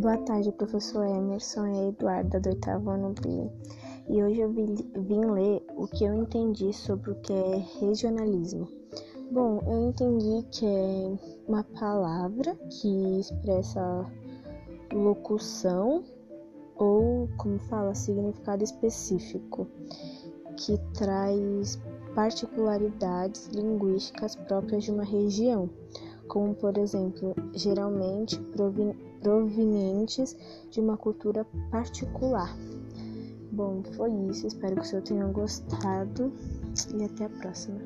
Boa tarde, professor Emerson e Eduarda, do oitavo ano B. E hoje eu vim ler o que eu entendi sobre o que é regionalismo. Bom, eu entendi que é uma palavra que expressa locução ou, como fala, significado específico, que traz particularidades linguísticas próprias de uma região, como, por exemplo, geralmente provenientes de uma cultura particular. Bom, foi isso. Espero que o senhor tenha gostado e até a próxima.